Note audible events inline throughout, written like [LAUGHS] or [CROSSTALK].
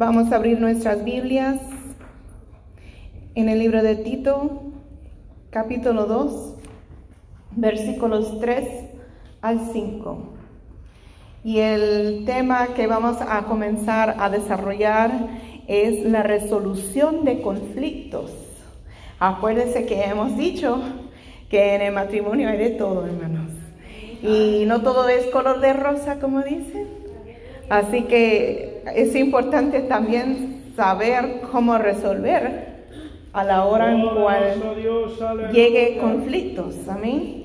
Vamos a abrir nuestras Biblias en el libro de Tito, capítulo 2, versículos 3 al 5. Y el tema que vamos a comenzar a desarrollar es la resolución de conflictos. Acuérdense que hemos dicho que en el matrimonio hay de todo, hermanos. Y no todo es color de rosa, como dicen. Así que es importante también saber cómo resolver a la hora en cual llegue conflictos. Amén.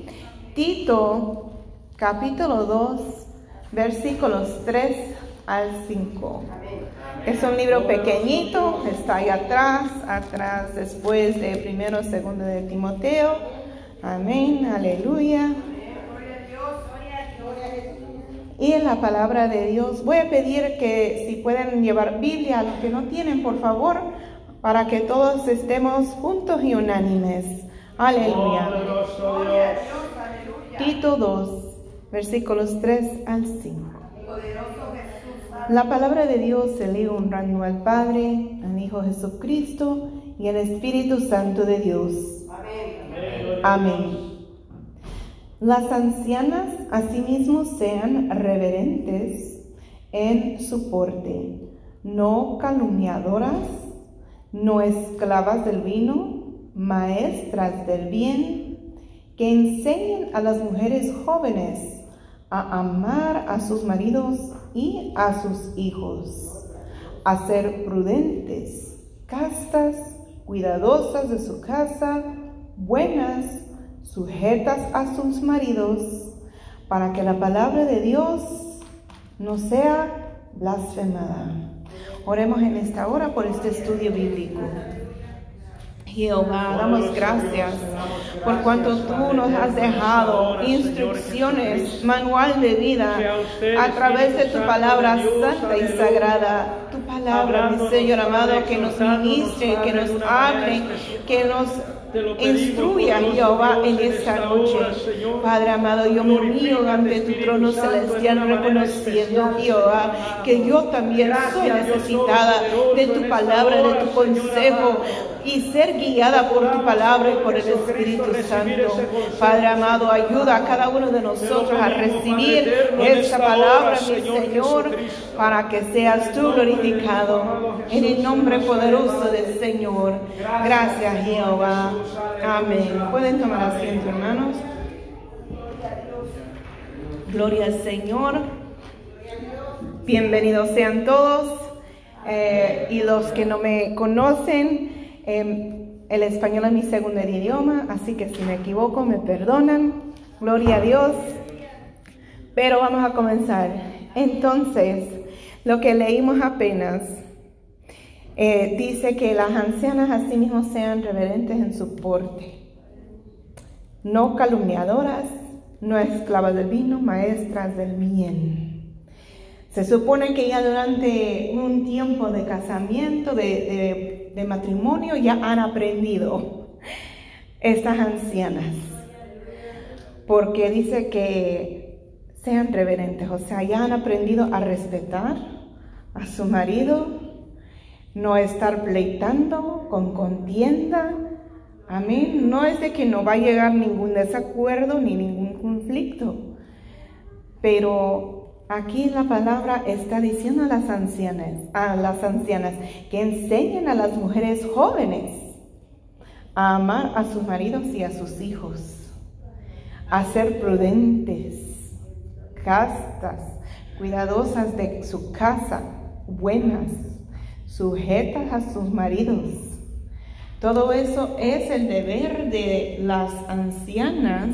Tito, capítulo 2, versículos 3 al 5. Es un libro pequeñito, está ahí atrás, atrás después de primero, segundo de Timoteo. Amén, aleluya. Y en la palabra de Dios, voy a pedir que si pueden llevar Biblia, los que no tienen, por favor, para que todos estemos juntos y unánimes. Aleluya. Tito 2, versículos 3 al 5. La palabra de Dios se lee honrando al Padre, al Hijo Jesucristo y al Espíritu Santo de Dios. Amén. Las ancianas asimismo sean reverentes en su porte, no calumniadoras, no esclavas del vino, maestras del bien, que enseñen a las mujeres jóvenes a amar a sus maridos y a sus hijos, a ser prudentes, castas, cuidadosas de su casa, buenas, sujetas a sus maridos, para que la palabra de Dios no sea blasfemada. Oremos en esta hora por este estudio bíblico. Jehová, damos gracias por cuanto tú nos has dejado instrucciones, manual de vida a través de tu palabra santa y sagrada. Tu palabra, mi Señor amado, que nos ministre, que nos hable, que nos Instruya, Jehová, en esta noche. Padre amado, yo me humillo ante tu trono celestial, reconociendo, Jehová, que yo también soy necesitada de tu palabra, de tu consejo y ser guiada por tu palabra y por el Espíritu Santo. Padre amado, ayuda a cada uno de nosotros a recibir esta palabra, mi Señor, para que seas tú glorificado en el nombre poderoso del Señor. Gracias, Jehová. Amén. Pueden tomar asiento, hermanos. Gloria al Señor. Bienvenidos sean todos. Eh, y los que no me conocen, em, el español es mi segundo idioma, así que si me equivoco me perdonan. Gloria a Dios. Pero vamos a comenzar. Entonces, lo que leímos apenas eh, dice que las ancianas asimismo sean reverentes en su porte, no calumniadoras, no esclavas del vino, maestras del bien. Se supone que ya durante un tiempo de casamiento, de matrimonio, ya han aprendido estas ancianas, porque dice que sean reverentes, o sea, ya han aprendido a respetar a su marido, no estar pleitando con contienda. Amén. No es de que no va a llegar ningún desacuerdo ni ningún conflicto. Pero aquí la palabra está diciendo a las ancianas, a las ancianas que enseñen a las mujeres jóvenes a amar a sus maridos y a sus hijos, a ser prudentes, castas, cuidadosas de su casa, buenas, sujetas a sus maridos. Todo eso es el deber de las ancianas,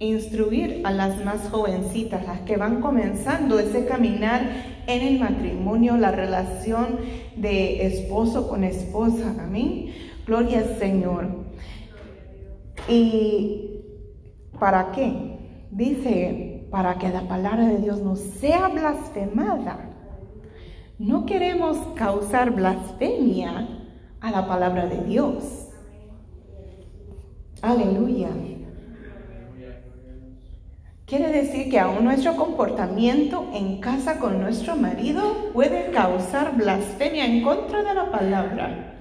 instruir a las más jovencitas, las que van comenzando ese caminar en el matrimonio, la relación de esposo con esposa. Amén. Gloria al Señor. ¿Y para qué? Dice, para que la palabra de Dios no sea blasfemada. No queremos causar blasfemia a la palabra de Dios. Aleluya. Quiere decir que aún nuestro comportamiento en casa con nuestro marido puede causar blasfemia en contra de la palabra.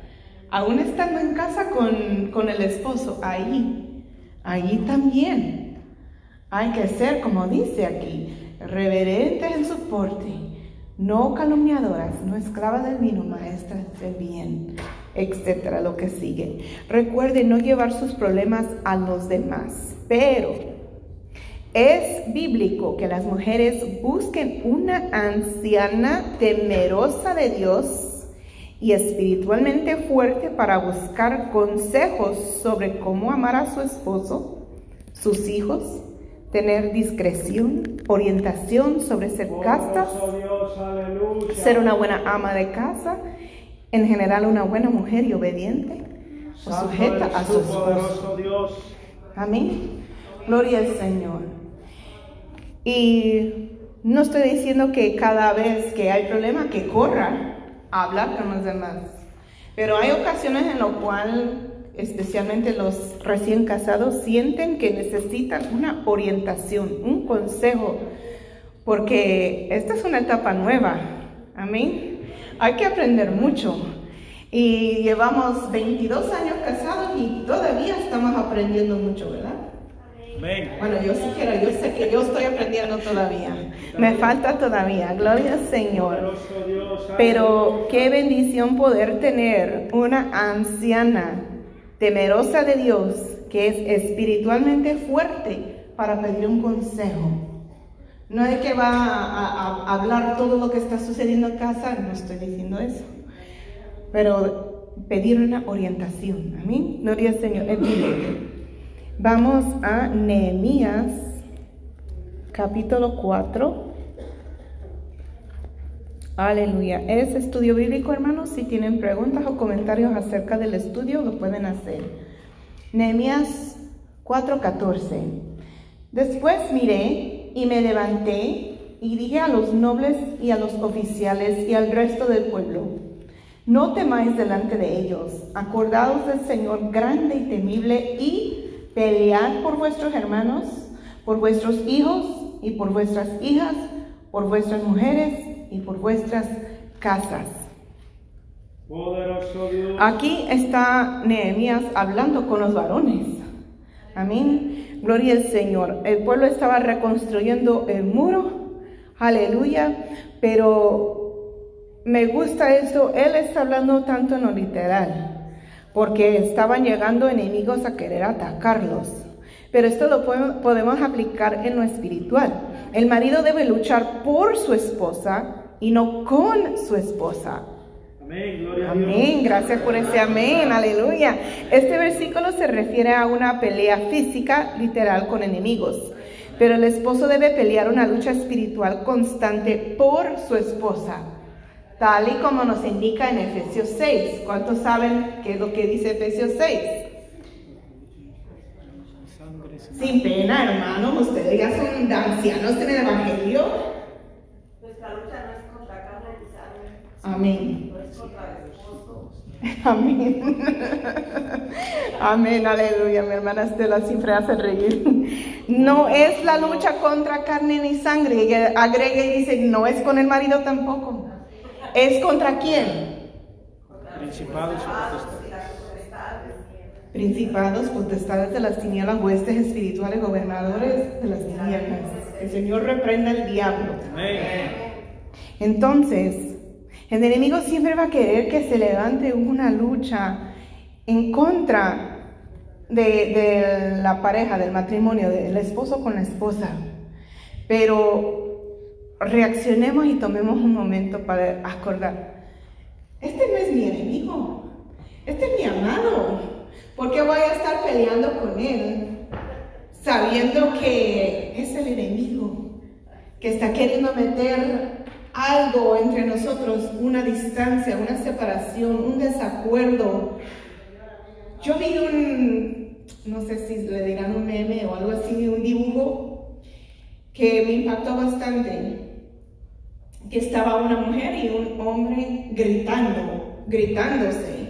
Aún estando en casa con, con el esposo, ahí, ahí también hay que ser, como dice aquí, reverentes en su porte, no calumniadoras, no esclavas del vino, maestras del bien, etcétera, lo que sigue. Recuerde no llevar sus problemas a los demás, pero es bíblico que las mujeres busquen una anciana temerosa de Dios y espiritualmente fuerte para buscar consejos sobre cómo amar a su esposo, sus hijos, tener discreción, orientación sobre ser castas, ser una buena ama de casa, en general una buena mujer y obediente, o sujeta a su esposo. Amén. Gloria al Señor. Y no estoy diciendo que cada vez que hay problema que corra a hablar con los demás, pero hay ocasiones en lo cual especialmente los recién casados, sienten que necesitan una orientación, un consejo, porque esta es una etapa nueva. Amén. Hay que aprender mucho. Y llevamos 22 años casados y todavía estamos aprendiendo mucho, ¿verdad? Bueno, yo siquiera, yo sé que yo estoy aprendiendo todavía. Me falta todavía, gloria al Señor. Pero qué bendición poder tener una anciana temerosa de Dios, que es espiritualmente fuerte para pedir un consejo. No es que va a, hablar todo lo que está sucediendo en casa, no estoy diciendo eso, pero pedir una orientación. Amén. Gloria al Señor. Vamos a Nehemías, capítulo 4. Aleluya. Es estudio bíblico, hermanos. Si tienen preguntas o comentarios acerca del estudio, lo pueden hacer. Nehemías 4:14. Después miré y me levanté y dije a los nobles y a los oficiales y al resto del pueblo, no temáis delante de ellos, acordaos del Señor grande y temible y pelead por vuestros hermanos, por vuestros hijos y por vuestras hijas, por vuestras mujeres y por vuestras casas. Aquí está Nehemías hablando con los varones. Amén. Gloria al Señor. El pueblo estaba reconstruyendo el muro. Aleluya. Pero me gusta esto. Él está hablando tanto en lo literal. Porque estaban llegando enemigos a querer atacarlos. Pero esto lo podemos aplicar en lo espiritual. El marido debe luchar por su esposa y no con su esposa. Amén, gloria amén, gracias por ese amén, aleluya. Este versículo se refiere a una pelea física literal con enemigos, pero el esposo debe pelear una lucha espiritual constante por su esposa, tal y como nos indica en Efesios 6. ¿Cuántos saben qué es lo que dice Efesios 6? Sin pena, hermanos, ustedes ya son ancianos en el Evangelio. Nuestra lucha no es Amén. Amén. Amén, aleluya. Mi hermana Estela siempre hace reír. No es la lucha contra carne ni sangre. Y agrega y dice, no es con el marido tampoco. ¿Es contra quién? Principados y potestades. Principados, potestades de las tinieblas, huestes espirituales, gobernadores de las tinieblas. El Señor reprenda al diablo. Entonces, el enemigo siempre va a querer que se levante una lucha en contra de, la pareja, del matrimonio, del esposo con la esposa. Pero reaccionemos y tomemos un momento para acordar, este no es mi enemigo, este es mi amado. ¿Por qué voy a estar peleando con él sabiendo que es el enemigo que está queriendo meter algo entre nosotros, una distancia, una separación, un desacuerdo. Yo vi un, no sé si le dirán un meme o algo así, un dibujo que me impactó bastante, que estaba una mujer y un hombre gritando, gritándose.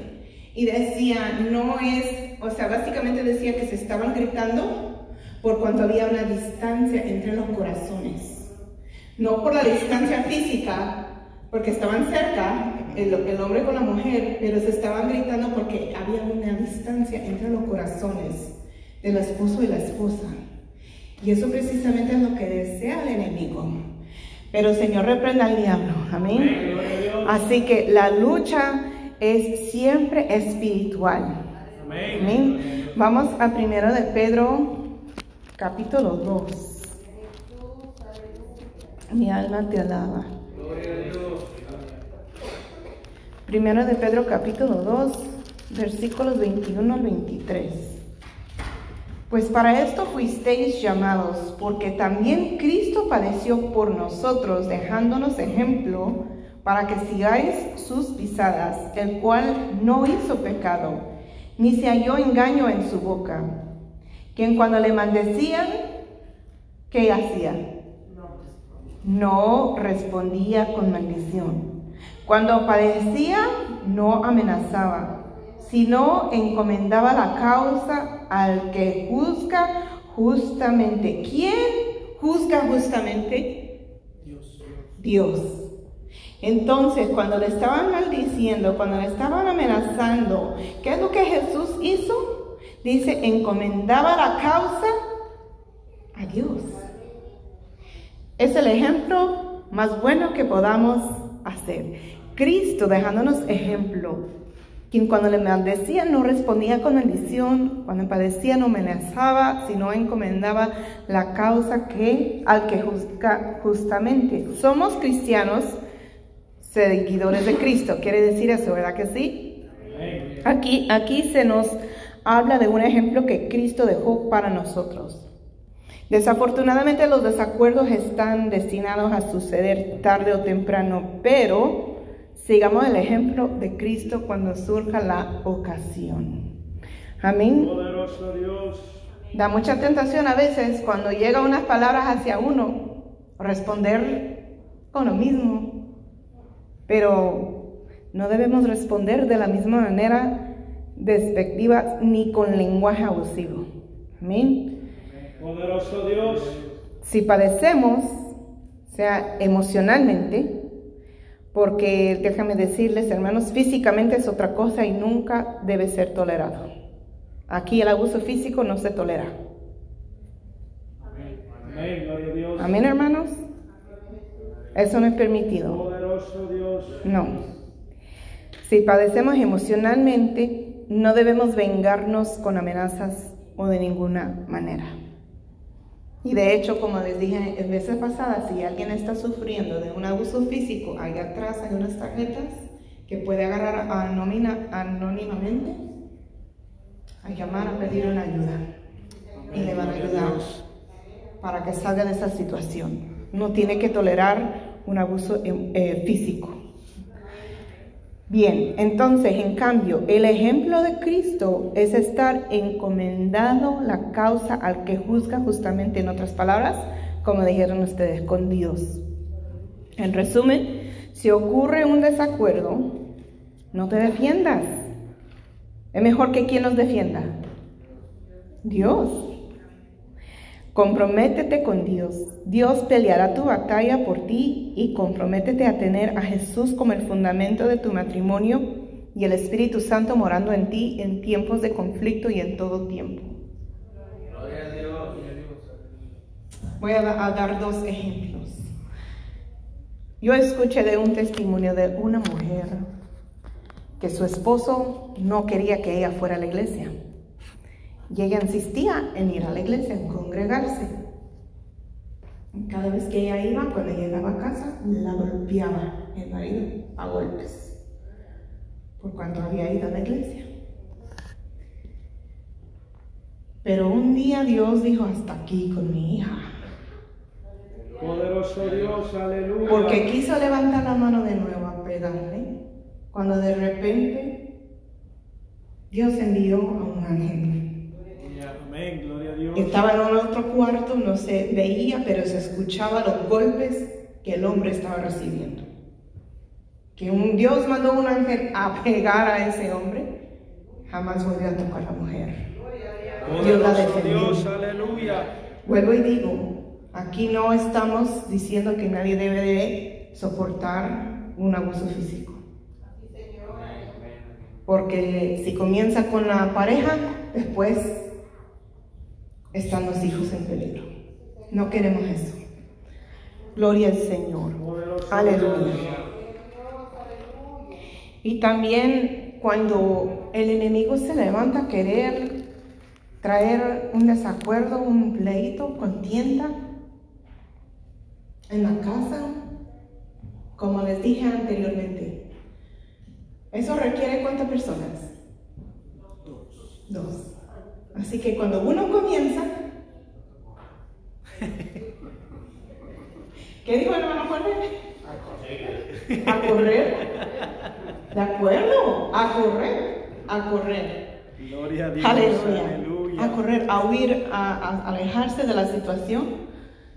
Y decía, no es, o sea, básicamente decía que se estaban gritando por cuanto había una distancia entre los corazones. No por la distancia física, porque estaban cerca, el, hombre con la mujer, pero se estaban gritando porque había una distancia entre los corazones del esposo y la esposa. Y eso precisamente es lo que desea el enemigo. Pero el Señor reprenda al diablo. Amén. Así que la lucha es siempre espiritual. Amén. Vamos a primero de Pedro, capítulo 2. Mi alma te alaba. Primero de Pedro, capítulo 2, versículos 21 al 23. Pues para esto fuisteis llamados, porque también Cristo padeció por nosotros, dejándonos ejemplo para que sigáis sus pisadas, el cual no hizo pecado, ni se halló engaño en su boca. Quien cuando le maldecían, ¿qué hacía? No respondía con maldición. Cuando padecía, no amenazaba sino encomendaba la causa al que juzga justamente. ¿Quién juzga justamente? Dios. Dios. Entonces, cuando le estaban maldiciendo, cuando le estaban amenazando, ¿qué es lo que Jesús hizo? Dice, encomendaba la causa a Dios. Es el ejemplo más bueno que podamos hacer. Cristo dejándonos ejemplo quien cuando le maldecía no respondía con maldición, cuando padecía no amenazaba, sino encomendaba la causa que al que juzga justamente. Somos cristianos, seguidores de Cristo. ¿Quiere decir eso, verdad que sí? Aquí, aquí se nos habla de un ejemplo que Cristo dejó para nosotros. Desafortunadamente los desacuerdos están destinados a suceder tarde o temprano, pero Sigamos el ejemplo de Cristo cuando surja la ocasión. Amén. Da mucha tentación a veces cuando llegan unas palabras hacia uno, responder con lo mismo. Pero no debemos responder de la misma manera despectiva ni con lenguaje abusivo. Amén. Poderoso Dios. Si padecemos, sea emocionalmente, porque déjame decirles, hermanos, físicamente es otra cosa y nunca debe ser tolerado. Aquí el abuso físico no se tolera. Amén, Amén hermanos. Eso no es permitido. Poderoso Dios. No. Si padecemos emocionalmente, no debemos vengarnos con amenazas o de ninguna manera. Y de hecho, como les dije en veces pasadas, si alguien está sufriendo de un abuso físico, ahí atrás hay unas tarjetas que puede agarrar anónimamente a llamar a pedir una ayuda. Y le van a ayudar para que salga de esa situación. No tiene que tolerar un abuso eh, físico. Bien, entonces, en cambio, el ejemplo de Cristo es estar encomendado la causa al que juzga justamente, en otras palabras, como dijeron ustedes, con Dios. En resumen, si ocurre un desacuerdo, no te defiendas. Es mejor que quien nos defienda. Dios. Comprométete con Dios. Dios peleará tu batalla por ti y comprométete a tener a Jesús como el fundamento de tu matrimonio y el Espíritu Santo morando en ti en tiempos de conflicto y en todo tiempo. Voy a, dar dos ejemplos. Yo escuché de un testimonio de una mujer que su esposo no quería que ella fuera a la iglesia. Y ella insistía en ir a la iglesia, en congregarse. Cada vez que ella iba, cuando llegaba a casa, la golpeaba el marido a golpes, por cuanto había ido a la iglesia. Pero un día Dios dijo, hasta aquí con mi hija. Poderoso Dios, aleluya. Porque quiso levantar la mano de nuevo a pegarle, cuando de repente Dios envió a un ángel estaba en otro cuarto, no se veía, pero se escuchaba los golpes que el hombre estaba recibiendo. Que un Dios mandó un ángel a pegar a ese hombre, jamás volvió a tocar a la mujer. Dios la defendió. Vuelvo y digo, aquí no estamos diciendo que nadie debe de soportar un abuso físico. Porque si comienza con la pareja, después están los hijos en peligro. No queremos eso. Gloria al Señor. Aleluya. Y también cuando el enemigo se levanta a querer traer un desacuerdo, un pleito, contienda en la casa, como les dije anteriormente, eso requiere cuántas personas? Dos. Así que cuando uno comienza, ¿qué dijo el hermano Jorge? A correr. ¿De acuerdo? A correr. A correr. Gloria a Dios. Aleluya. Aleluya. A correr, a huir, a, a alejarse de la situación.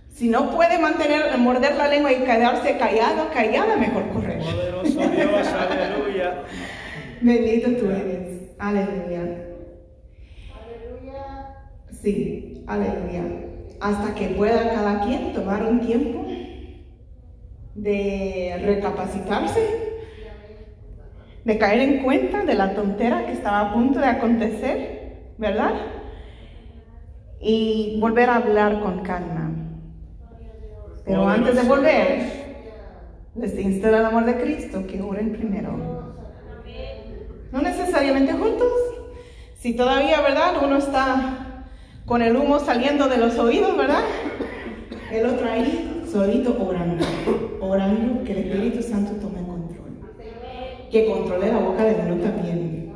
Si no puede mantener, morder la lengua y quedarse callado, callada, mejor correr. Poderoso Dios, aleluya. Bendito tú eres. Aleluya. Sí, aleluya. Hasta que pueda cada quien tomar un tiempo de recapacitarse, de caer en cuenta de la tontera que estaba a punto de acontecer, ¿verdad? Y volver a hablar con calma. Pero antes de volver, les insto el amor de Cristo que oren primero. No necesariamente juntos. Si todavía, ¿verdad? Uno está con el humo saliendo de los oídos, ¿verdad? El otro ahí, solito orando. Orando que el Espíritu Santo tome control. Que controle la boca de uno también.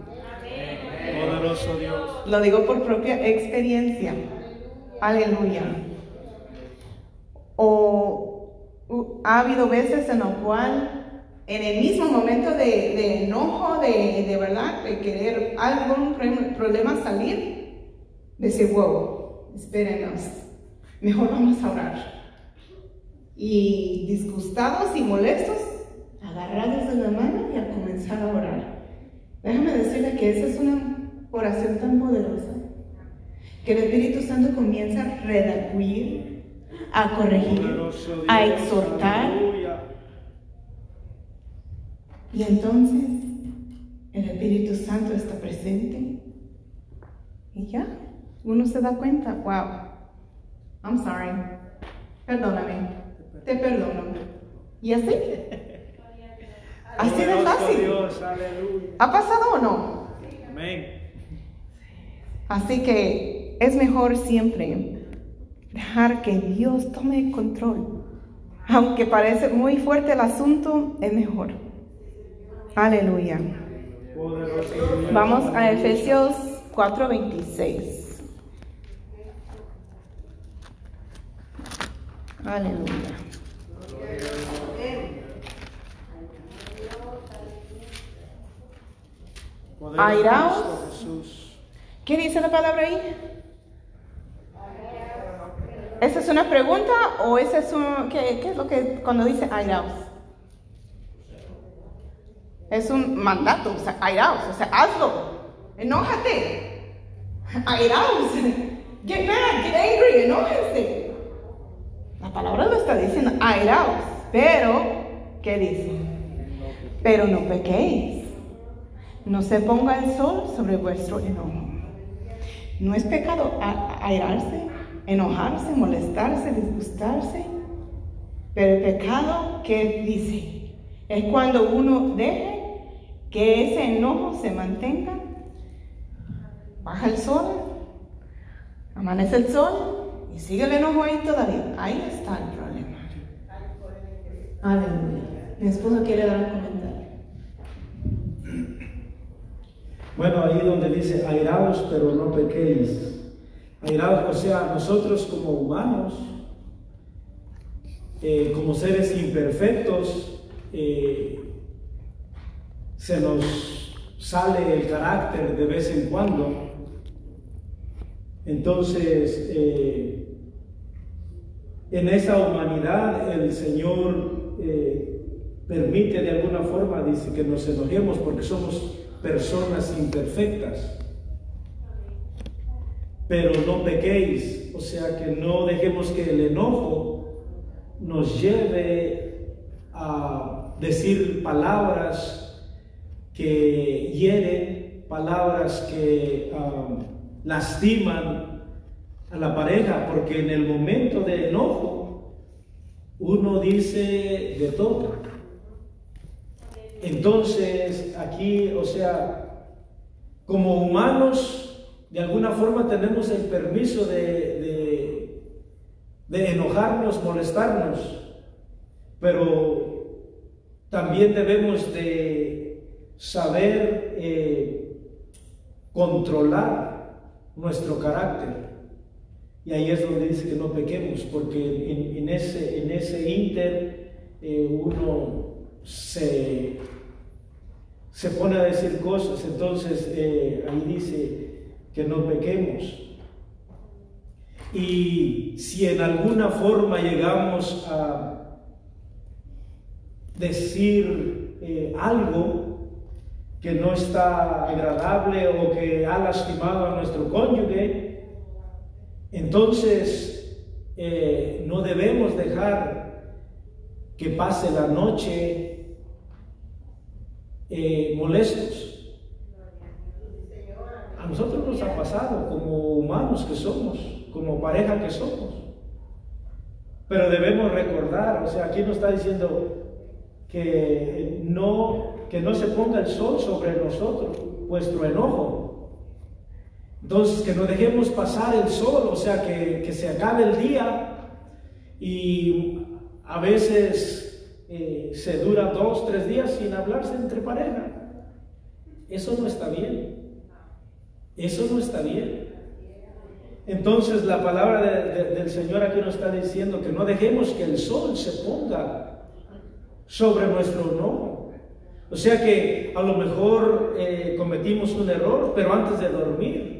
Poderoso Dios. Lo digo por propia experiencia. Aleluya. O ha habido veces en lo cual, en el mismo momento de, de enojo, de, de verdad, de querer algún problema salir, decir, wow, espérenos, mejor vamos a orar. Y disgustados y molestos, agarrados de la mano y a comenzar a orar. Déjame decirle que esa es una oración tan poderosa que el Espíritu Santo comienza a redacuir, a corregir, a exhortar. Y entonces el Espíritu Santo está presente. Y ya, uno se da cuenta, wow, I'm sorry, perdóname, te perdono. Y así, así de fácil. ¿Ha pasado o no? Amén. Así que es mejor siempre dejar que Dios tome control. Aunque parece muy fuerte el asunto, es mejor. Aleluya. Vamos a Efesios 4:26. Aleluya. Airaos. ¿Qué dice la palabra ahí? ¿Esa es una pregunta o ese es un, qué, qué es lo que cuando dice airaos? Es un mandato, o sea, airaos, o sea, hazlo, enójate, airaos, [LAUGHS] get mad, get angry, enójense. La palabra lo está diciendo, airaos, pero, ¿qué dice? Pero no pequéis, no se ponga el sol sobre vuestro enojo. No es pecado airarse, enojarse, molestarse, disgustarse. Pero el pecado que dice es cuando uno deje que ese enojo se mantenga. Baja el sol, amanece el sol y sigue el enojo ahí todavía. Ahí está el problema. Aleluya. Mi esposo quiere dar un comentario. Bueno, ahí donde dice airaos, pero no pequéis. Airaos, o sea, nosotros como humanos, eh, como seres imperfectos, eh, se nos sale el carácter de vez en cuando. Entonces, eh, en esa humanidad el Señor eh, permite de alguna forma, dice, que nos enojemos porque somos personas imperfectas. pero no pequéis, o sea que no dejemos que el enojo nos lleve a decir palabras que hieren, palabras que um, lastiman la pareja, porque en el momento de enojo uno dice de todo. Entonces, aquí, o sea, como humanos, de alguna forma tenemos el permiso de, de, enojarnos, molestarnos, pero también debemos de saber eh, controlar nuestro carácter. Y ahí es donde dice que no pequemos, porque en, ese, en ese inter eh, uno se, se pone a decir cosas, entonces eh, ahí dice que no pequemos. Y si en alguna forma llegamos a decir eh, algo que no está agradable o que ha lastimado a nuestro cónyuge, entonces eh, no debemos dejar que pase la noche eh, molestos. A nosotros nos ha pasado como humanos que somos, como pareja que somos. Pero debemos recordar, o sea, aquí nos está diciendo que no, que no se ponga el sol sobre nosotros, vuestro enojo. Entonces, que no dejemos pasar el sol, o sea, que, que se acabe el día y a veces eh, se dura dos, tres días sin hablarse entre pareja. Eso no está bien. Eso no está bien. Entonces la palabra del Señor aquí nos está diciendo que no dejemos que el sol se ponga sobre nuestro no. O sea que a lo mejor eh, cometimos un error, pero antes de dormir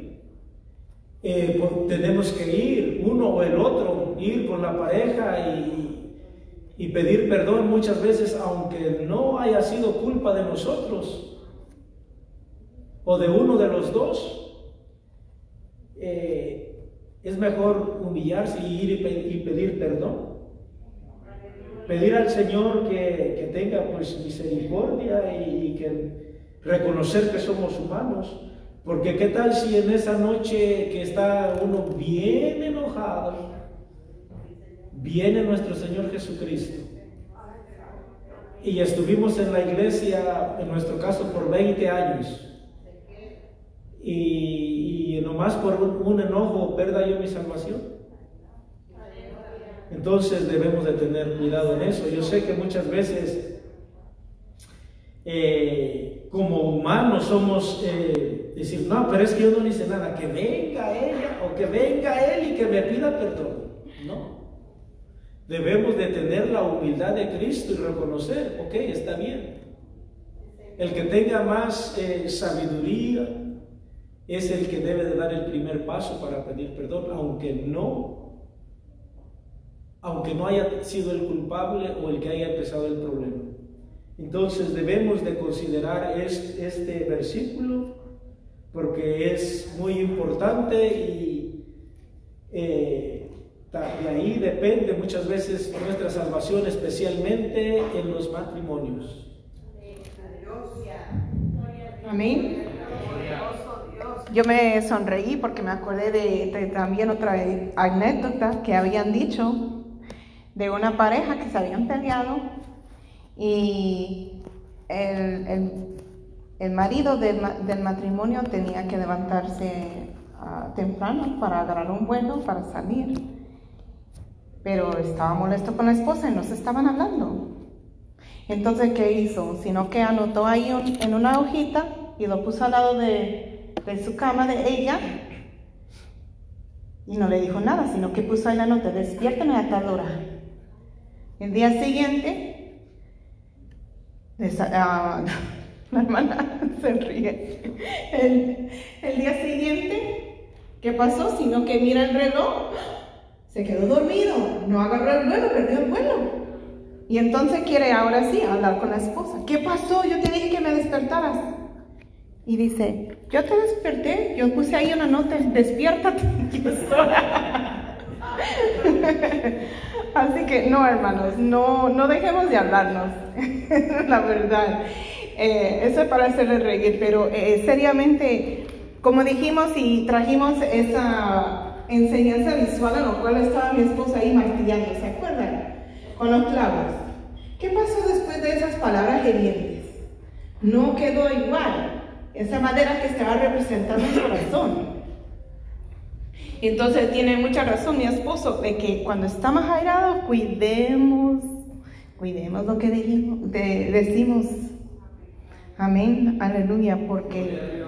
eh, pues, tenemos que ir, uno o el otro, ir con la pareja y, y pedir perdón muchas veces aunque no haya sido culpa de nosotros o de uno de los dos. Eh, es mejor humillarse y ir y, pedir perdón. Pedir al Señor que, tenga pues misericordia y, y que reconocer que somos humanos. Porque qué tal si en esa noche que está uno bien enojado, viene nuestro Señor Jesucristo. Y estuvimos en la iglesia, en nuestro caso, por 20 años. Y, y nomás por un, enojo perda yo mi salvación. Entonces debemos de tener cuidado en eso. Yo sé que muchas veces eh, como humanos somos eh, decir, no, pero es que yo no le hice nada, que venga ella o que venga él y que me pida perdón. No. Debemos de tener la humildad de Cristo y reconocer, ok, está bien. El que tenga más eh, sabiduría es el que debe de dar el primer paso para pedir perdón, aunque no, aunque no haya sido el culpable o el que haya empezado el problema. Entonces debemos de considerar este versículo porque es muy importante y eh, de ahí depende muchas veces nuestra salvación, especialmente en los matrimonios. Amén. Yo me sonreí porque me acordé de, también otra anécdota que habían dicho de una pareja que se habían peleado y el, marido del, matrimonio tenía que levantarse ah, temprano para agarrar un vuelo para salir pero estaba molesto con la esposa y no se estaban hablando. Entonces, ¿qué hizo? Sino que anotó ahí en una hojita y lo puso al lado de, su cama de ella y no le dijo nada, sino que puso ahí la nota, despiértame a tal hora. El día siguiente, ah, [LAUGHS] la hermana [LAUGHS] se ríe. El, día siguiente, ¿qué pasó? Sino que mira el reloj se quedó dormido, no agarró el vuelo, perdió el vuelo. Y entonces quiere ahora sí hablar con la esposa. ¿Qué pasó? Yo te dije que me despertaras. Y dice, yo te desperté, yo puse ahí una nota, despiértate, ya es hora". Así que no, hermanos, no, no dejemos de hablarnos, [LAUGHS] la verdad. Eh, eso es para hacerle reír, pero eh, seriamente, como dijimos y trajimos esa enseñanza visual a lo cual estaba mi esposa ahí martillando, ¿se acuerdan? Con los clavos. ¿Qué pasó después de esas palabras hirientes? No quedó igual esa madera que estaba representando el corazón. Entonces tiene mucha razón mi esposo de que cuando estamos airados, cuidemos, cuidemos lo que decimos. Amén, aleluya, porque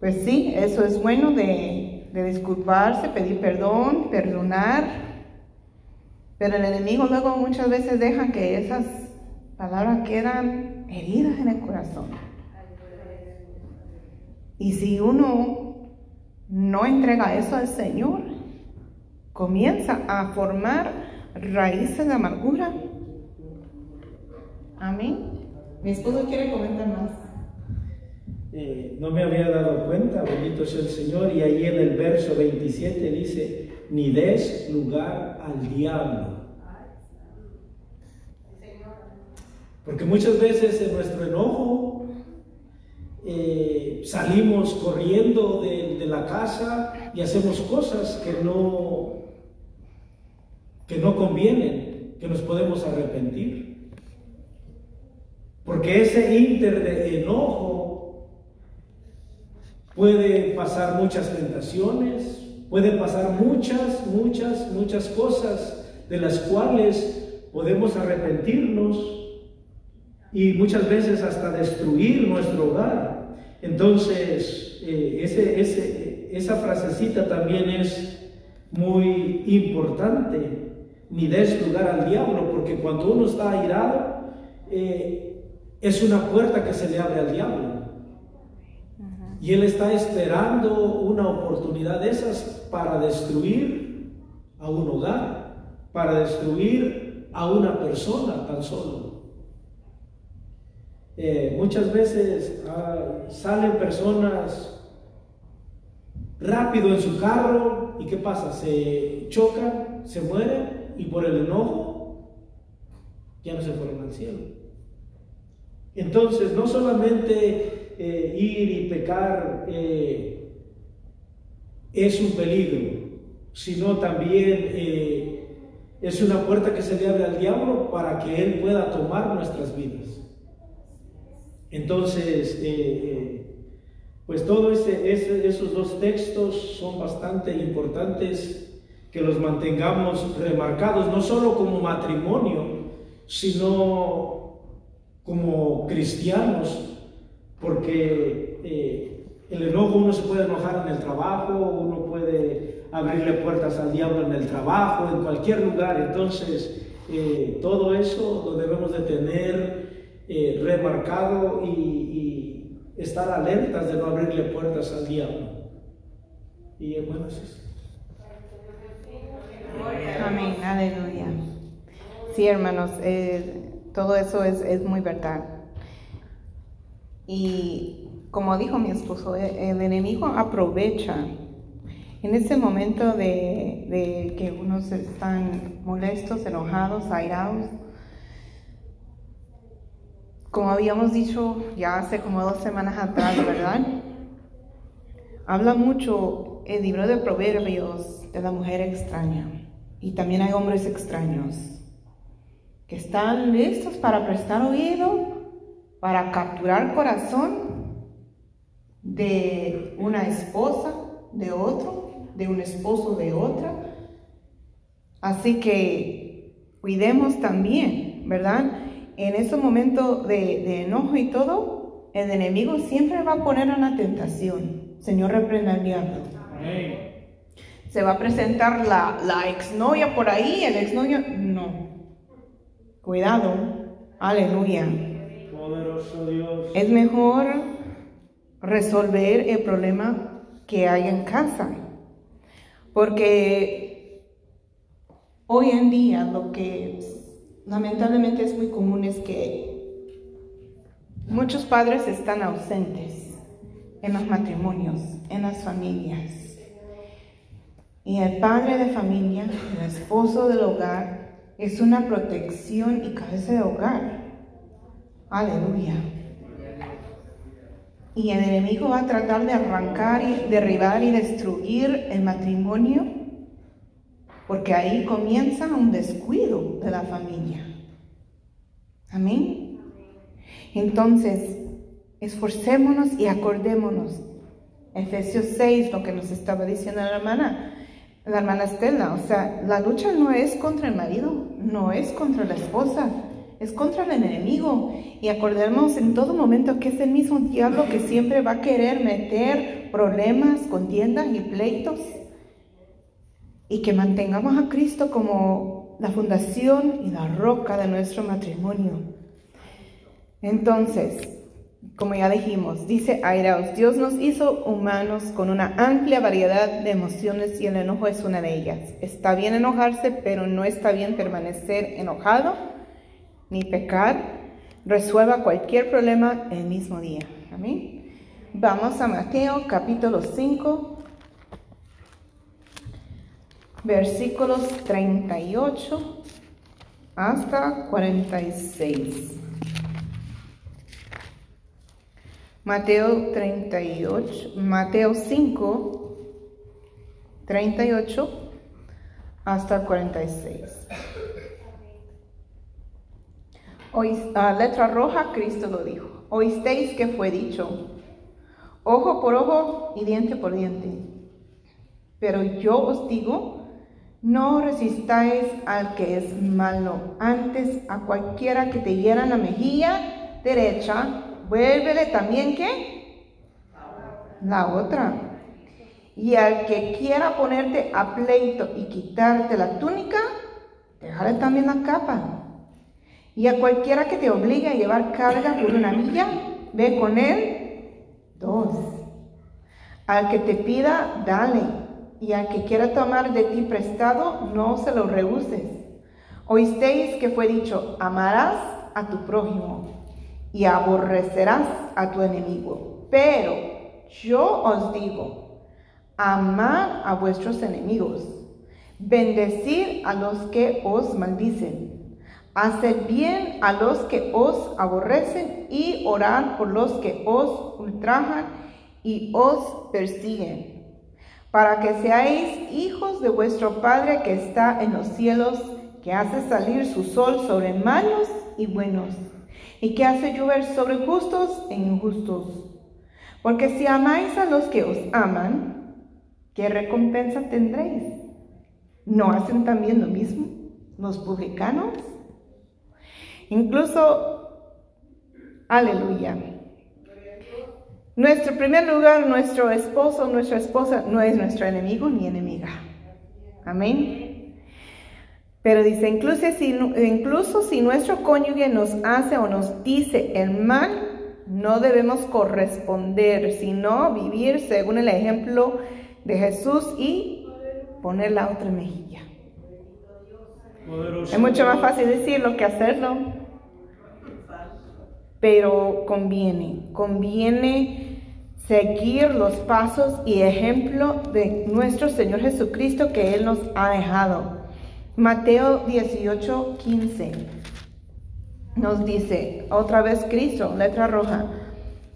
pues sí, eso es bueno de, disculparse, pedir perdón, perdonar. Pero el enemigo luego muchas veces deja que esas palabras quedan heridas en el corazón. Y si uno no entrega eso al Señor, comienza a formar raíces de amargura. Amén. Mi esposo quiere comentar más. Eh, no me había dado cuenta, bendito sea el Señor, y ahí en el verso 27 dice, ni des lugar al diablo. Porque muchas veces en nuestro enojo eh, salimos corriendo de, de la casa y hacemos cosas que no, que no convienen, que nos podemos arrepentir. Porque ese inter de enojo puede pasar muchas tentaciones, puede pasar muchas, muchas, muchas cosas de las cuales podemos arrepentirnos y muchas veces hasta destruir nuestro hogar. Entonces, eh, ese, esa frasecita también es muy importante. Ni des lugar al diablo, porque cuando uno está airado, eh, es una puerta que se le abre al diablo. Y él está esperando una oportunidad de esas para destruir a un hogar, para destruir a una persona tan solo. Eh, muchas veces ah, salen personas rápido en su carro y ¿qué pasa? Se chocan, se mueren y por el enojo ya no se fueron al cielo. Entonces, no solamente eh, ir y pecar eh, es un peligro, sino también eh, es una puerta que se le abre al diablo para que él pueda tomar nuestras vidas. Entonces, pues todos esos dos textos son bastante importantes que los mantengamos remarcados, no solo como matrimonio, sino como cristianos, porque eh, el enojo uno se puede enojar en el trabajo, uno puede abrirle puertas al diablo en el trabajo, en cualquier lugar, entonces eh, todo eso lo debemos de tener eh, remarcado y, y, estar alertas de no abrirle puertas al diablo. Y eh, bueno, es eso. Amén, aleluya. Sí, hermanos, eh, todo eso es, es, muy verdad. Y como dijo mi esposo, eh, el enemigo aprovecha en ese momento de, de que unos están molestos, enojados, airados. Como habíamos dicho ya hace como dos semanas atrás, ¿verdad? Habla mucho el libro de Proverbios de la mujer extraña. Y también hay hombres extraños que están listos para prestar oído, para capturar corazón de una esposa, de otro, de un esposo, de otra. Así que cuidemos también, ¿verdad? En ese momento de, de enojo y todo, el enemigo siempre va a poner una tentación. Señor, reprenda al diablo. Amén. Se va a presentar la, la exnovia por ahí, el exnovio. No. Cuidado. Aleluya. Poderoso Dios. Es mejor resolver el problema que hay en casa. Porque hoy en día lo que lamentablemente es muy común es que muchos padres están ausentes en los matrimonios, en las familias. Y el padre de familia, el esposo del hogar, es una protección y cabeza de hogar. Aleluya. Y el enemigo va a tratar de arrancar y derribar y destruir el matrimonio, porque ahí comienza un descuido de la familia. Amén. Entonces, esforcémonos y acordémonos. Efesios 6, lo que nos estaba diciendo la hermana, la hermana Estela, o sea, la lucha no es contra el marido, no es contra la esposa, es contra el enemigo. Y acordemos en todo momento que es el mismo diablo que siempre va a querer meter problemas, contiendas y pleitos. Y que mantengamos a Cristo como la fundación y la roca de nuestro matrimonio. Entonces, como ya dijimos, dice Airaos, Dios nos hizo humanos con una amplia variedad de emociones y el enojo es una de ellas. Está bien enojarse, pero no está bien permanecer enojado ni pecar. Resuelva cualquier problema el mismo día. Amén. Vamos a Mateo capítulo 5, versículos 38 hasta 46. Mateo 38, Mateo 5, 38 hasta 46. letra roja, Cristo lo dijo. Oísteis que fue dicho, ojo por ojo y diente por diente. Pero yo os digo, no resistáis al que es malo. Antes a cualquiera que te hiera la mejilla derecha, vuélvele también qué? La otra. Y al que quiera ponerte a pleito y quitarte la túnica, déjale también la capa. Y a cualquiera que te obligue a llevar carga por una milla, ve con él dos. Al que te pida, dale. Y al que quiera tomar de ti prestado, no se lo rehuses. Oísteis que fue dicho, amarás a tu prójimo y aborrecerás a tu enemigo. Pero yo os digo, amad a vuestros enemigos, bendecid a los que os maldicen, haced bien a los que os aborrecen y orad por los que os ultrajan y os persiguen, para que seáis hijos de vuestro Padre que está en los cielos, que hace salir su sol sobre malos y buenos y que hace llover sobre justos e injustos. Porque si amáis a los que os aman, ¿qué recompensa tendréis? ¿No hacen también lo mismo los publicanos? Incluso, aleluya. Nuestro primer lugar, nuestro esposo, nuestra esposa, no es nuestro enemigo ni enemiga. Amén. Pero dice, incluso si, incluso si nuestro cónyuge nos hace o nos dice el mal, no debemos corresponder, sino vivir según el ejemplo de Jesús y poner la otra mejilla. es mucho más fácil decirlo que hacerlo. Pero conviene, conviene seguir los pasos y ejemplo de nuestro Señor Jesucristo que Él nos ha dejado. Mateo 18, 15 nos dice, otra vez Cristo, letra roja,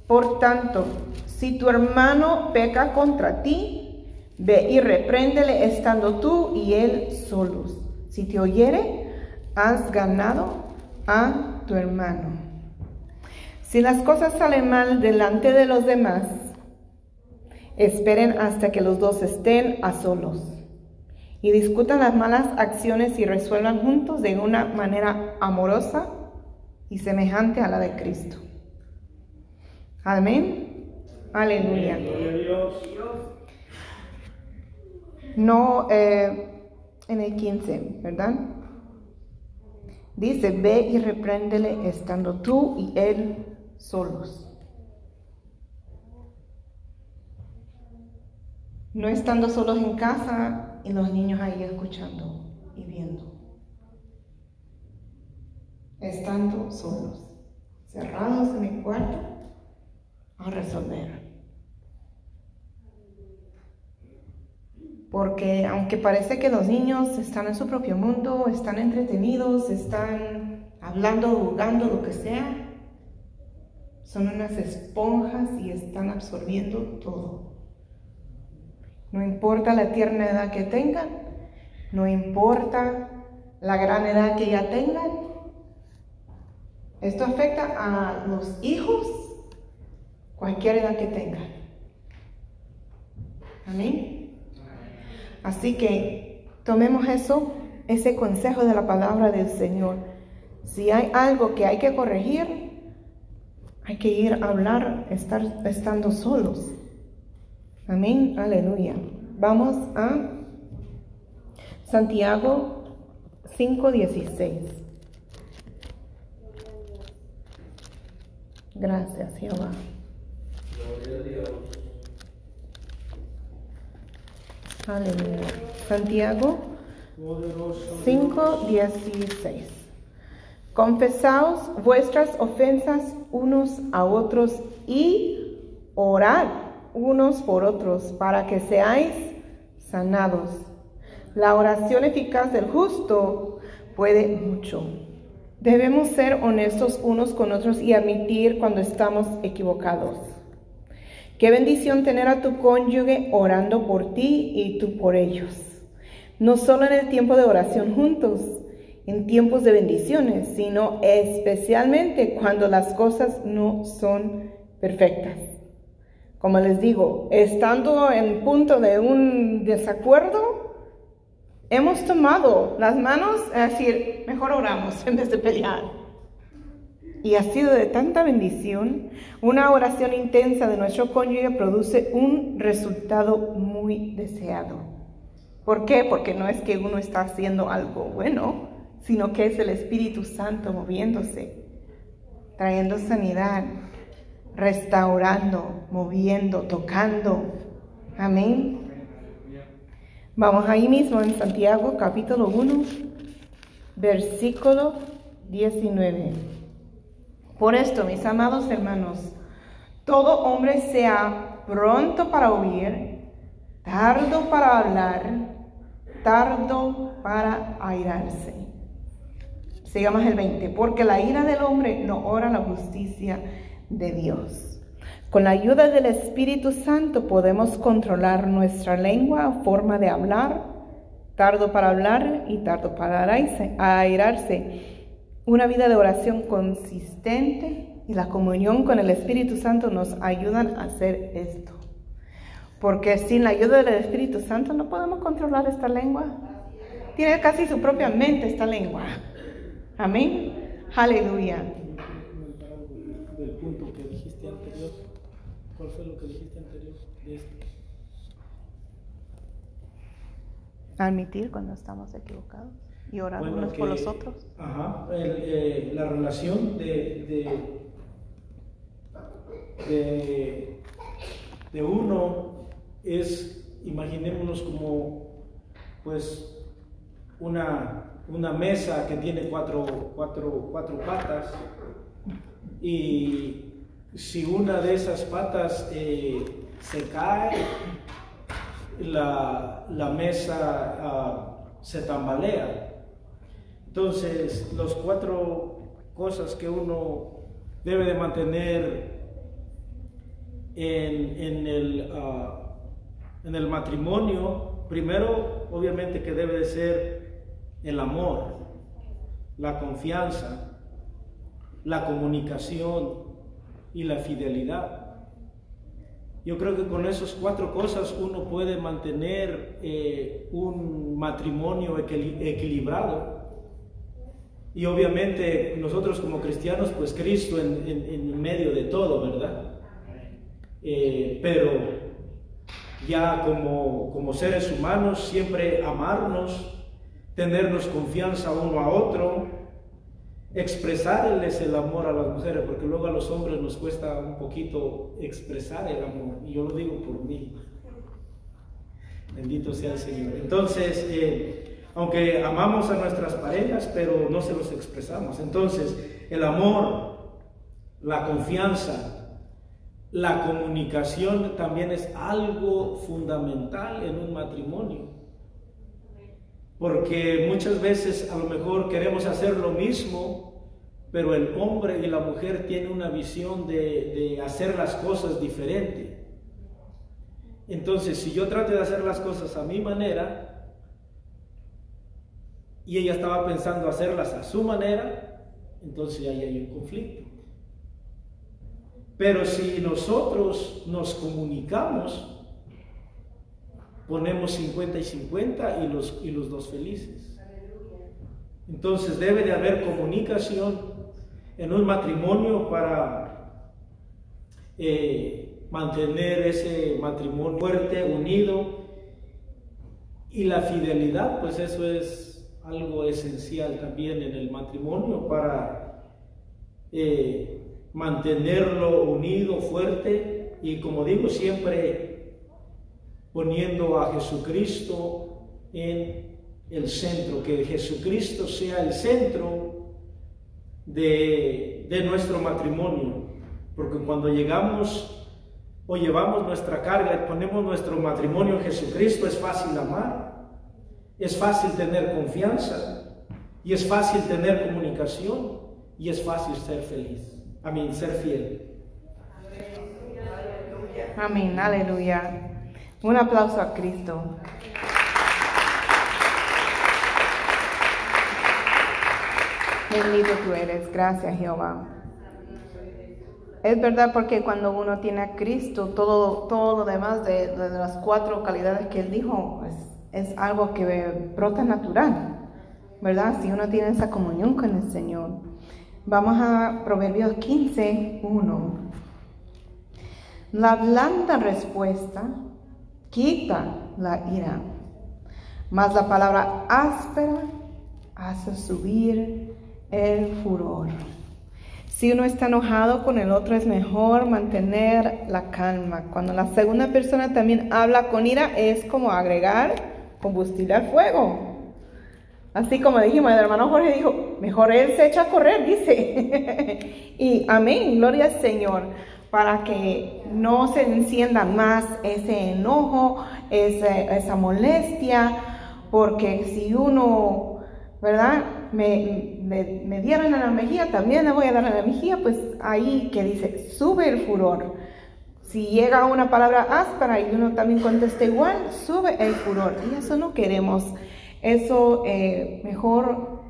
por tanto, si tu hermano peca contra ti, ve y repréndele estando tú y él solos. Si te oyere, has ganado a tu hermano. Si las cosas salen mal delante de los demás, esperen hasta que los dos estén a solos y discutan las malas acciones y resuelvan juntos de una manera amorosa y semejante a la de Cristo. Amén. Aleluya. No eh, en el 15, ¿verdad? Dice, ve y repréndele estando tú y él solos. No estando solos en casa, y los niños ahí escuchando y viendo. Estando solos, cerrados en mi cuarto, a resolver. Porque aunque parece que los niños están en su propio mundo, están entretenidos, están hablando, jugando, lo que sea, son unas esponjas y están absorbiendo todo. No importa la tierna edad que tengan, no importa la gran edad que ya tengan. Esto afecta a los hijos, cualquier edad que tengan. Amén. Así que tomemos eso, ese consejo de la palabra del Señor. Si hay algo que hay que corregir, hay que ir a hablar, estar estando solos. Amén, aleluya. Vamos a Santiago 5:16. Gracias, Jehová. Aleluya. Santiago 5:16. Confesaos vuestras ofensas unos a otros y orad unos por otros para que seáis sanados. La oración eficaz del justo puede mucho. Debemos ser honestos unos con otros y admitir cuando estamos equivocados. Qué bendición tener a tu cónyuge orando por ti y tú por ellos. No solo en el tiempo de oración juntos, en tiempos de bendiciones, sino especialmente cuando las cosas no son perfectas. Como les digo, estando en punto de un desacuerdo, hemos tomado las manos a decir, mejor oramos en vez de pelear. Y ha sido de tanta bendición, una oración intensa de nuestro cónyuge produce un resultado muy deseado. ¿Por qué? Porque no es que uno está haciendo algo bueno, sino que es el Espíritu Santo moviéndose, trayendo sanidad, restaurando, moviendo, tocando. Amén. Vamos ahí mismo en Santiago capítulo 1, versículo 19. Por esto, mis amados hermanos, todo hombre sea pronto para oír, tardo para hablar, tardo para airarse. Sigamos el 20, porque la ira del hombre no ora la justicia de Dios. Con la ayuda del Espíritu Santo podemos controlar nuestra lengua, forma de hablar, tardo para hablar y tardo para airarse. Una vida de oración consistente y la comunión con el Espíritu Santo nos ayudan a hacer esto. Porque sin la ayuda del Espíritu Santo no podemos controlar esta lengua. Tiene casi su propia mente esta lengua. Amén. Aleluya. Del punto que dijiste anterior. ¿Cuál fue lo que dijiste anterior de esto? Admitir cuando estamos equivocados y orar Bueno, unos que- por los otros. Ajá, el, eh, la relación de, de, de, de uno es, imaginémonos como, pues, una, una mesa que tiene cuatro, cuatro, cuatro patas y si una de esas patas eh, se cae, la, la mesa ah, se tambalea. Entonces, las cuatro cosas que uno debe de mantener en, en el, ah, en el matrimonio, primero, obviamente que debe de ser el amor, la confianza, la comunicación y la fidelidad. Yo creo que con esas cuatro cosas uno puede mantener eh, un matrimonio equili- equilibrado. Y obviamente nosotros como cristianos, pues Cristo en, en- en medio de todo, ¿verdad? Eh, pero ya como, como seres humanos, siempre amarnos, tenernos confianza uno a otro, expresarles el amor a las mujeres, porque luego a los hombres nos cuesta un poquito expresar el amor, y yo lo digo por mí. Bendito sea el Señor. Entonces, eh, aunque amamos a nuestras parejas, pero no se los expresamos. Entonces, el amor, la confianza la comunicación también es algo fundamental en un matrimonio. Porque muchas veces a lo mejor queremos hacer lo mismo, pero el hombre y la mujer tienen una visión de, de hacer las cosas diferente. Entonces, si yo trato de hacer las cosas a mi manera y ella estaba pensando hacerlas a su manera, entonces ahí hay un conflicto. Pero si nosotros nos comunicamos, ponemos 50 y 50 y los, y los dos felices. Entonces debe de haber comunicación en un matrimonio para eh, mantener ese matrimonio fuerte, unido. Y la fidelidad, pues eso es algo esencial también en el matrimonio para eh, mantenerlo unido, fuerte y como digo siempre poniendo a Jesucristo en el centro, que Jesucristo sea el centro de, de nuestro matrimonio, porque cuando llegamos o llevamos nuestra carga y ponemos nuestro matrimonio en Jesucristo, es fácil amar, es fácil tener confianza y es fácil tener comunicación y es fácil ser feliz a mí, ser fiel. Amén, aleluya. Un aplauso a Cristo. Bendito tú eres, gracias Jehová. Es verdad porque cuando uno tiene a Cristo, todo, todo lo demás de, de las cuatro calidades que Él dijo es, es algo que brota natural, ¿verdad? Si uno tiene esa comunión con el Señor. Vamos a Proverbios 15, 1. La blanda respuesta quita la ira, mas la palabra áspera hace subir el furor. Si uno está enojado con el otro es mejor mantener la calma. Cuando la segunda persona también habla con ira es como agregar combustible al fuego. Así como dijimos, el hermano Jorge dijo, mejor él se echa a correr, dice. [LAUGHS] y amén, gloria al Señor, para que no se encienda más ese enojo, esa, molestia, porque si uno, ¿verdad? Me, me, dieron a la mejilla, también le voy a dar a la mejilla, pues ahí que dice, sube el furor. Si llega una palabra áspera y uno también contesta igual, sube el furor. Y eso no queremos. Eso eh, mejor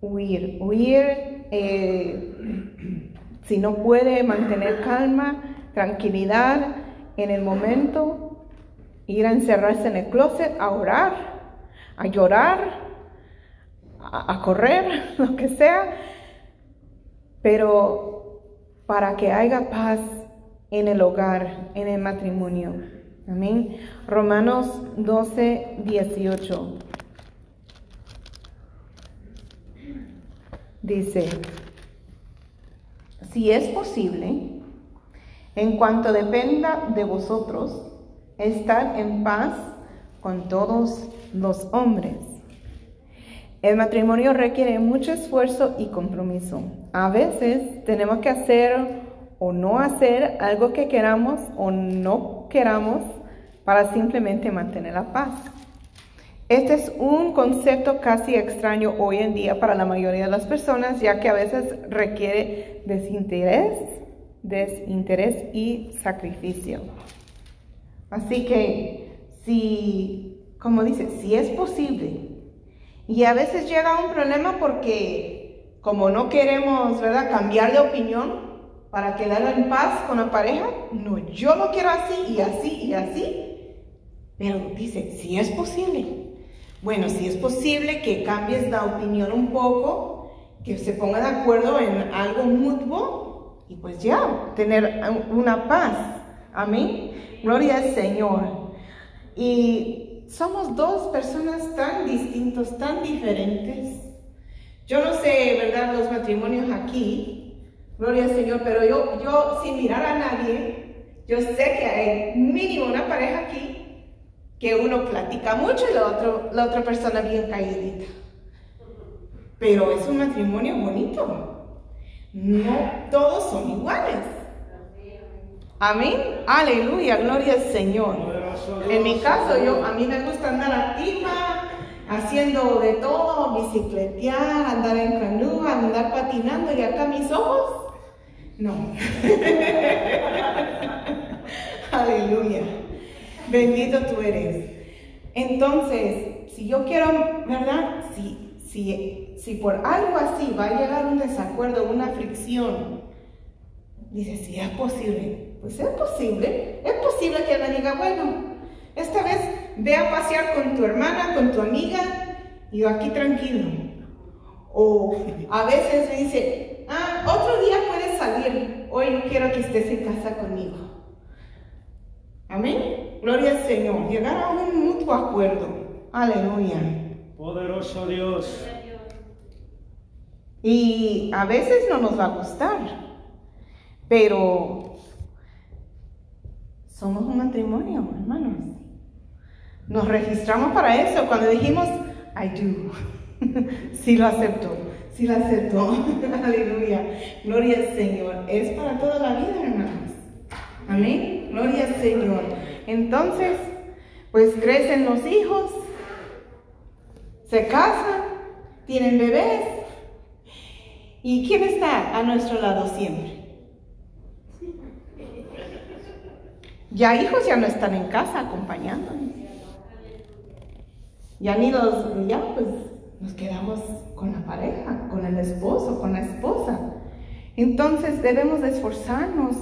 huir, huir eh, si no puede mantener calma, tranquilidad en el momento, ir a encerrarse en el closet, a orar, a llorar, a, correr, [LAUGHS] lo que sea, pero para que haya paz en el hogar, en el matrimonio. Amén. Romanos 12, 18. Dice, si es posible, en cuanto dependa de vosotros, estar en paz con todos los hombres. El matrimonio requiere mucho esfuerzo y compromiso. A veces tenemos que hacer o no hacer algo que queramos o no queramos para simplemente mantener la paz. Este es un concepto casi extraño hoy en día para la mayoría de las personas, ya que a veces requiere desinterés, desinterés y sacrificio. Así que si, como dice, si es posible, y a veces llega un problema porque como no queremos, ¿verdad?, cambiar de opinión para quedar en paz con la pareja, no, yo lo quiero así y así y así, pero dice, si es posible, bueno, si es posible que cambies la opinión un poco, que se ponga de acuerdo en algo mutuo y pues ya, tener una paz. Amén. Gloria al Señor. Y somos dos personas tan distintos, tan diferentes. Yo no sé, ¿verdad? Los matrimonios aquí. Gloria al Señor, pero yo, yo sin mirar a nadie, yo sé que hay mínimo una pareja aquí que uno platica mucho y la, otro, la otra persona bien caídita. Pero es un matrimonio bonito. No todos son iguales. Amén. Aleluya, gloria al Señor. En mi caso, yo a mí me gusta andar activa, haciendo de todo, bicicletear, andar en canoa, andar patinando y acá mis ojos, no. [LAUGHS] Aleluya. Bendito tú eres. Entonces, si yo quiero, ¿verdad? Si, si, si por algo así va a llegar un desacuerdo, una fricción, dice, si es posible. Pues es posible. Es posible que me diga, bueno, esta vez ve a pasear con tu hermana, con tu amiga, y yo aquí tranquilo. O a veces me dice, ah, otro día puedes salir, hoy no quiero que estés en casa conmigo. Amén. Gloria al Señor. Llegar a un mutuo acuerdo. Aleluya. Poderoso Dios. Y a veces no nos va a gustar, pero somos un matrimonio, hermanos. Nos registramos para eso. Cuando dijimos, I do, [LAUGHS] sí lo acepto, sí lo acepto. [LAUGHS] Aleluya. Gloria al Señor. Es para toda la vida, hermanos. Amén. Gloria al Señor. Entonces, pues crecen los hijos, se casan, tienen bebés. ¿Y quién está a nuestro lado siempre? Ya hijos ya no están en casa acompañándonos. Ya ni los, ya pues nos quedamos con la pareja, con el esposo, con la esposa. Entonces debemos de esforzarnos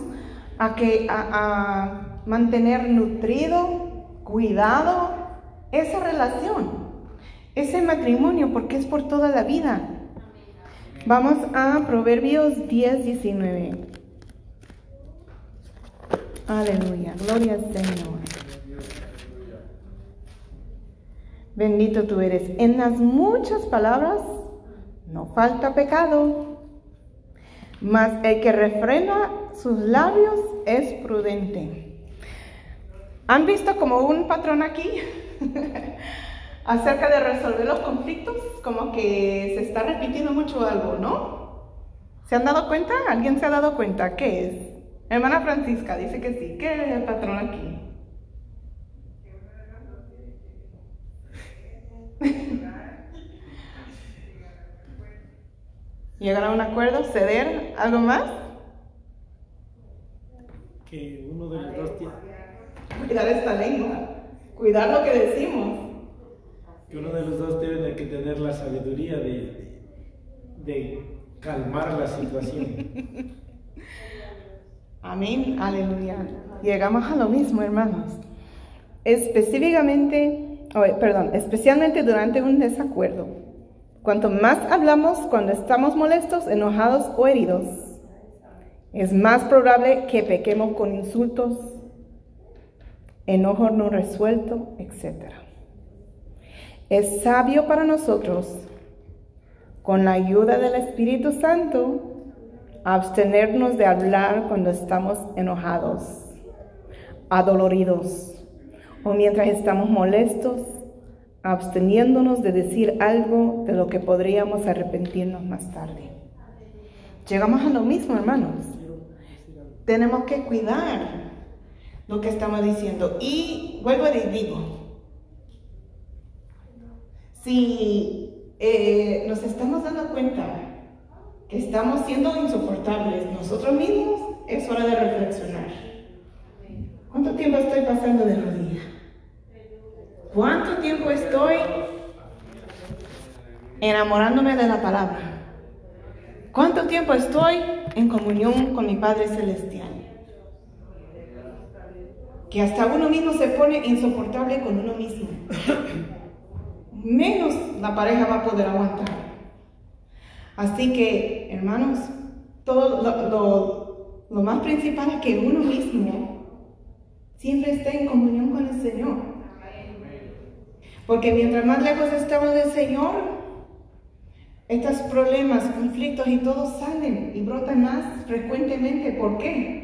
a que a mantener nutrido, cuidado esa relación, ese matrimonio, porque es por toda la vida. Vamos a Proverbios 10, 19. Aleluya, gloria al Señor. Bendito tú eres. En las muchas palabras no falta pecado, mas el que refrena sus labios es prudente. ¿Han visto como un patrón aquí [LAUGHS] acerca de resolver los conflictos? Como que se está repitiendo mucho algo, ¿no? ¿Se han dado cuenta? ¿Alguien se ha dado cuenta? ¿Qué es? Hermana Francisca dice que sí. ¿Qué es el patrón aquí? [LAUGHS] Llegar a un acuerdo, ceder, algo más. Que uno de los dos tiene, Cuidar esta lengua, cuidar lo que decimos. que uno de los dos tiene que tener la sabiduría de, de, de calmar la situación. [LAUGHS] Amén, aleluya. Llegamos a lo mismo, hermanos. Específicamente, oh, perdón, especialmente durante un desacuerdo. Cuanto más hablamos cuando estamos molestos, enojados o heridos, es más probable que pequemos con insultos, enojo no resuelto, etc. Es sabio para nosotros, con la ayuda del Espíritu Santo, abstenernos de hablar cuando estamos enojados, adoloridos o mientras estamos molestos, absteniéndonos de decir algo de lo que podríamos arrepentirnos más tarde. Llegamos a lo mismo, hermanos. Tenemos que cuidar lo que estamos diciendo. Y vuelvo y digo, si eh, nos estamos dando cuenta que estamos siendo insoportables nosotros mismos, es hora de reflexionar. ¿Cuánto tiempo estoy pasando de rodilla? ¿Cuánto tiempo estoy enamorándome de la palabra? ¿Cuánto tiempo estoy en comunión con mi Padre Celestial? Que hasta uno mismo se pone insoportable con uno mismo. Menos la pareja va a poder aguantar. Así que, hermanos, todo lo, lo, más principal es que uno mismo siempre esté en comunión con el Señor. Porque mientras más lejos estamos del Señor, estos problemas, conflictos y todo salen y brotan más frecuentemente. ¿Por qué?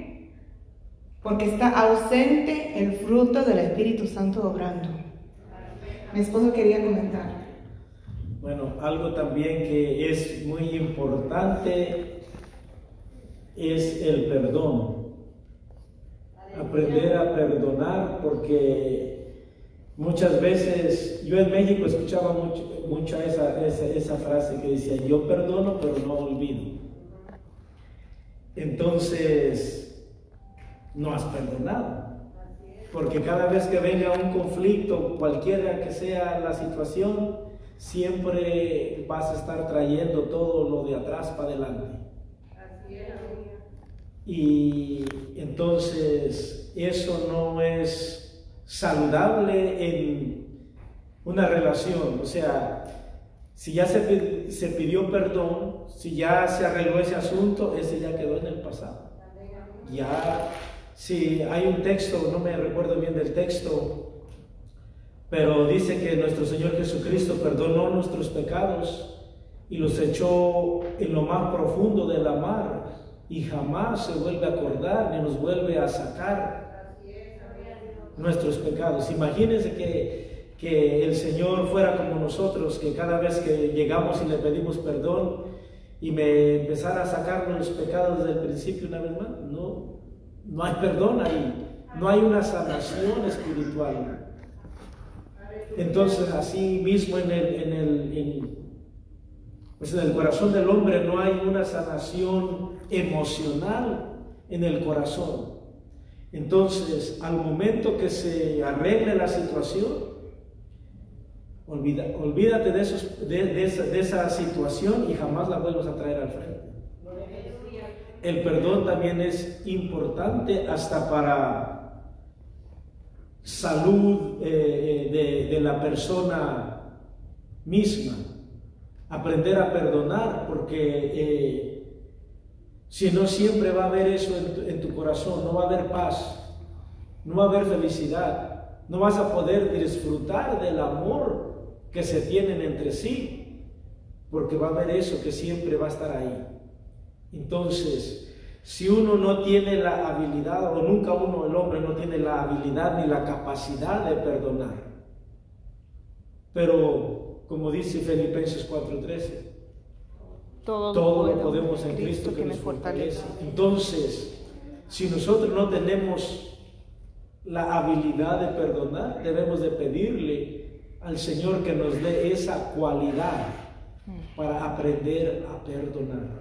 Porque está ausente el fruto del Espíritu Santo obrando. Mi esposo quería comentar. Bueno, algo también que es muy importante es el perdón. aprender a perdonar, porque muchas veces, yo en México escuchaba mucho, mucha esa, esa, esa frase que decía, yo perdono pero no olvido. Entonces, no has perdonado. Porque cada vez que venga un conflicto, cualquiera que sea la situación, siempre vas a estar trayendo todo lo de atrás para adelante. Y entonces eso no es saludable en una relación. O sea, si ya se, se pidió perdón, si ya se arregló ese asunto, ese ya quedó en el pasado. Ya si hay un texto, no me recuerdo bien del texto, pero dice que nuestro Señor Jesucristo perdonó nuestros pecados y los echó en lo más profundo de la mar y jamás se vuelve a acordar ni nos vuelve a sacar nuestros pecados. Imagínense que, que el Señor fuera como nosotros, que cada vez que llegamos y le pedimos perdón y me empezara a sacar los pecados desde el principio una vez más, no, no hay perdón ahí, no hay una sanación espiritual. Entonces, así mismo en el, en el, pues en el corazón del hombre no hay una sanación emocional en el corazón. Entonces, al momento que se arregle la situación, olvídate de, de, esa, de esa situación y jamás la vuelvas a traer al frente. El perdón también es importante hasta para salud eh, eh, de, la persona misma. Aprender a perdonar, porque eh, si no siempre va a haber eso en tu, corazón, no va a haber paz, no va a haber felicidad, no vas a poder disfrutar del amor que se tienen entre sí, porque va a haber eso que siempre va a estar ahí. Entonces, si uno no tiene la habilidad, o nunca uno, el hombre, no tiene la habilidad ni la capacidad de perdonar, pero como dice Filipenses 4:13, todo, lo podemos en Cristo, que, nos fortalece. Entonces, si nosotros no tenemos la habilidad de perdonar, debemos de pedirle al Señor que nos dé esa cualidad mm. para aprender a perdonar.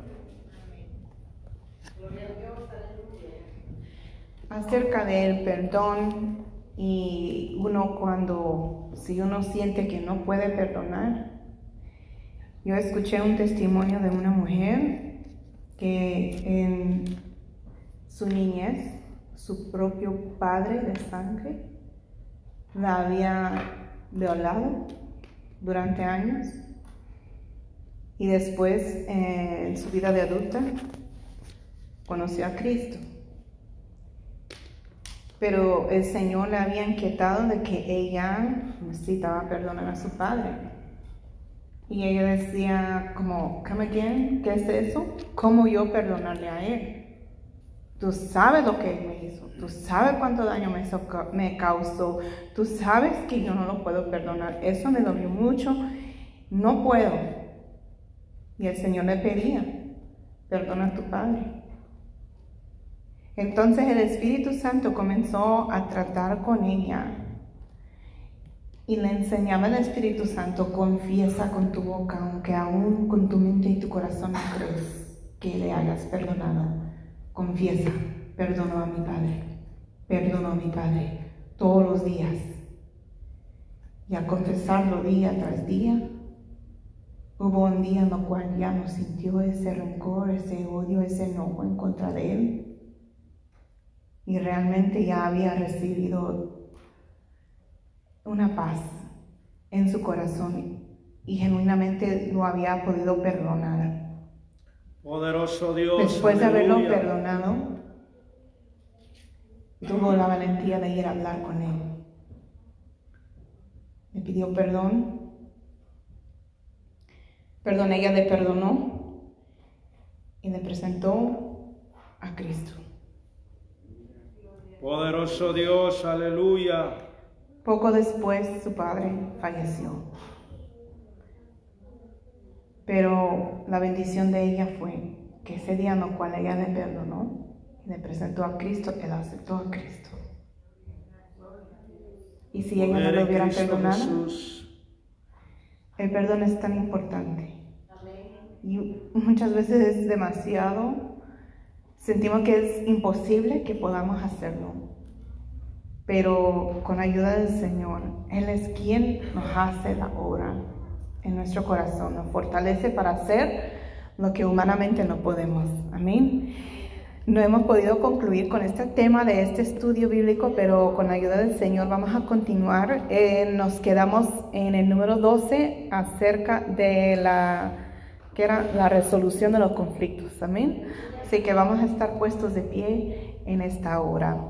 Acerca del perdón y uno cuando, si uno siente que no puede perdonar, yo escuché un testimonio de una mujer que en su niñez, su propio padre de sangre la había violado durante años y después en su vida de adulta conoció a Cristo. Pero el Señor le había inquietado de que ella necesitaba perdonar a su padre. Y ella decía como, come again, ¿qué es eso? ¿Cómo yo perdonarle a él? Tú sabes lo que él me hizo, tú sabes cuánto daño me, me causó, tú sabes que yo no lo puedo perdonar. Eso me dolió mucho, no puedo. Y el Señor le pedía, perdona a tu padre. Entonces el Espíritu Santo comenzó a tratar con ella y le enseñaba al Espíritu Santo, confiesa con tu boca, aunque aún con tu mente y tu corazón no crees que le hayas perdonado. Confiesa, perdono a mi Padre, perdono a mi Padre todos los días. Y a confesarlo día tras día, hubo un día en el cual ya no sintió ese rencor, ese odio, ese enojo en contra de él y realmente ya había recibido una paz en su corazón y genuinamente lo había podido perdonar. Poderoso Dios. Después de haberlo perdonado, tuvo la valentía de ir a hablar con él. Le pidió perdón. Perdón, ella le perdonó y le presentó a Cristo. Poderoso Dios, aleluya. Poco después su padre falleció. Pero la bendición de ella fue que ese día en el cual ella le perdonó, le presentó a Cristo, él aceptó a Cristo. Y si ella no lo hubiera Cristo perdonado, Jesús. el perdón es tan importante. Y muchas veces es demasiado. Sentimos que es imposible que podamos hacerlo. Pero con ayuda del Señor, Él es quien nos hace la obra en nuestro corazón, nos fortalece para hacer lo que humanamente no podemos. Amén. No hemos podido concluir con este tema de este estudio bíblico, pero con la ayuda del Señor vamos a continuar. Eh, nos quedamos en el número 12 acerca de la que era la resolución de los conflictos. Amén. Así que vamos a estar puestos de pie en esta hora.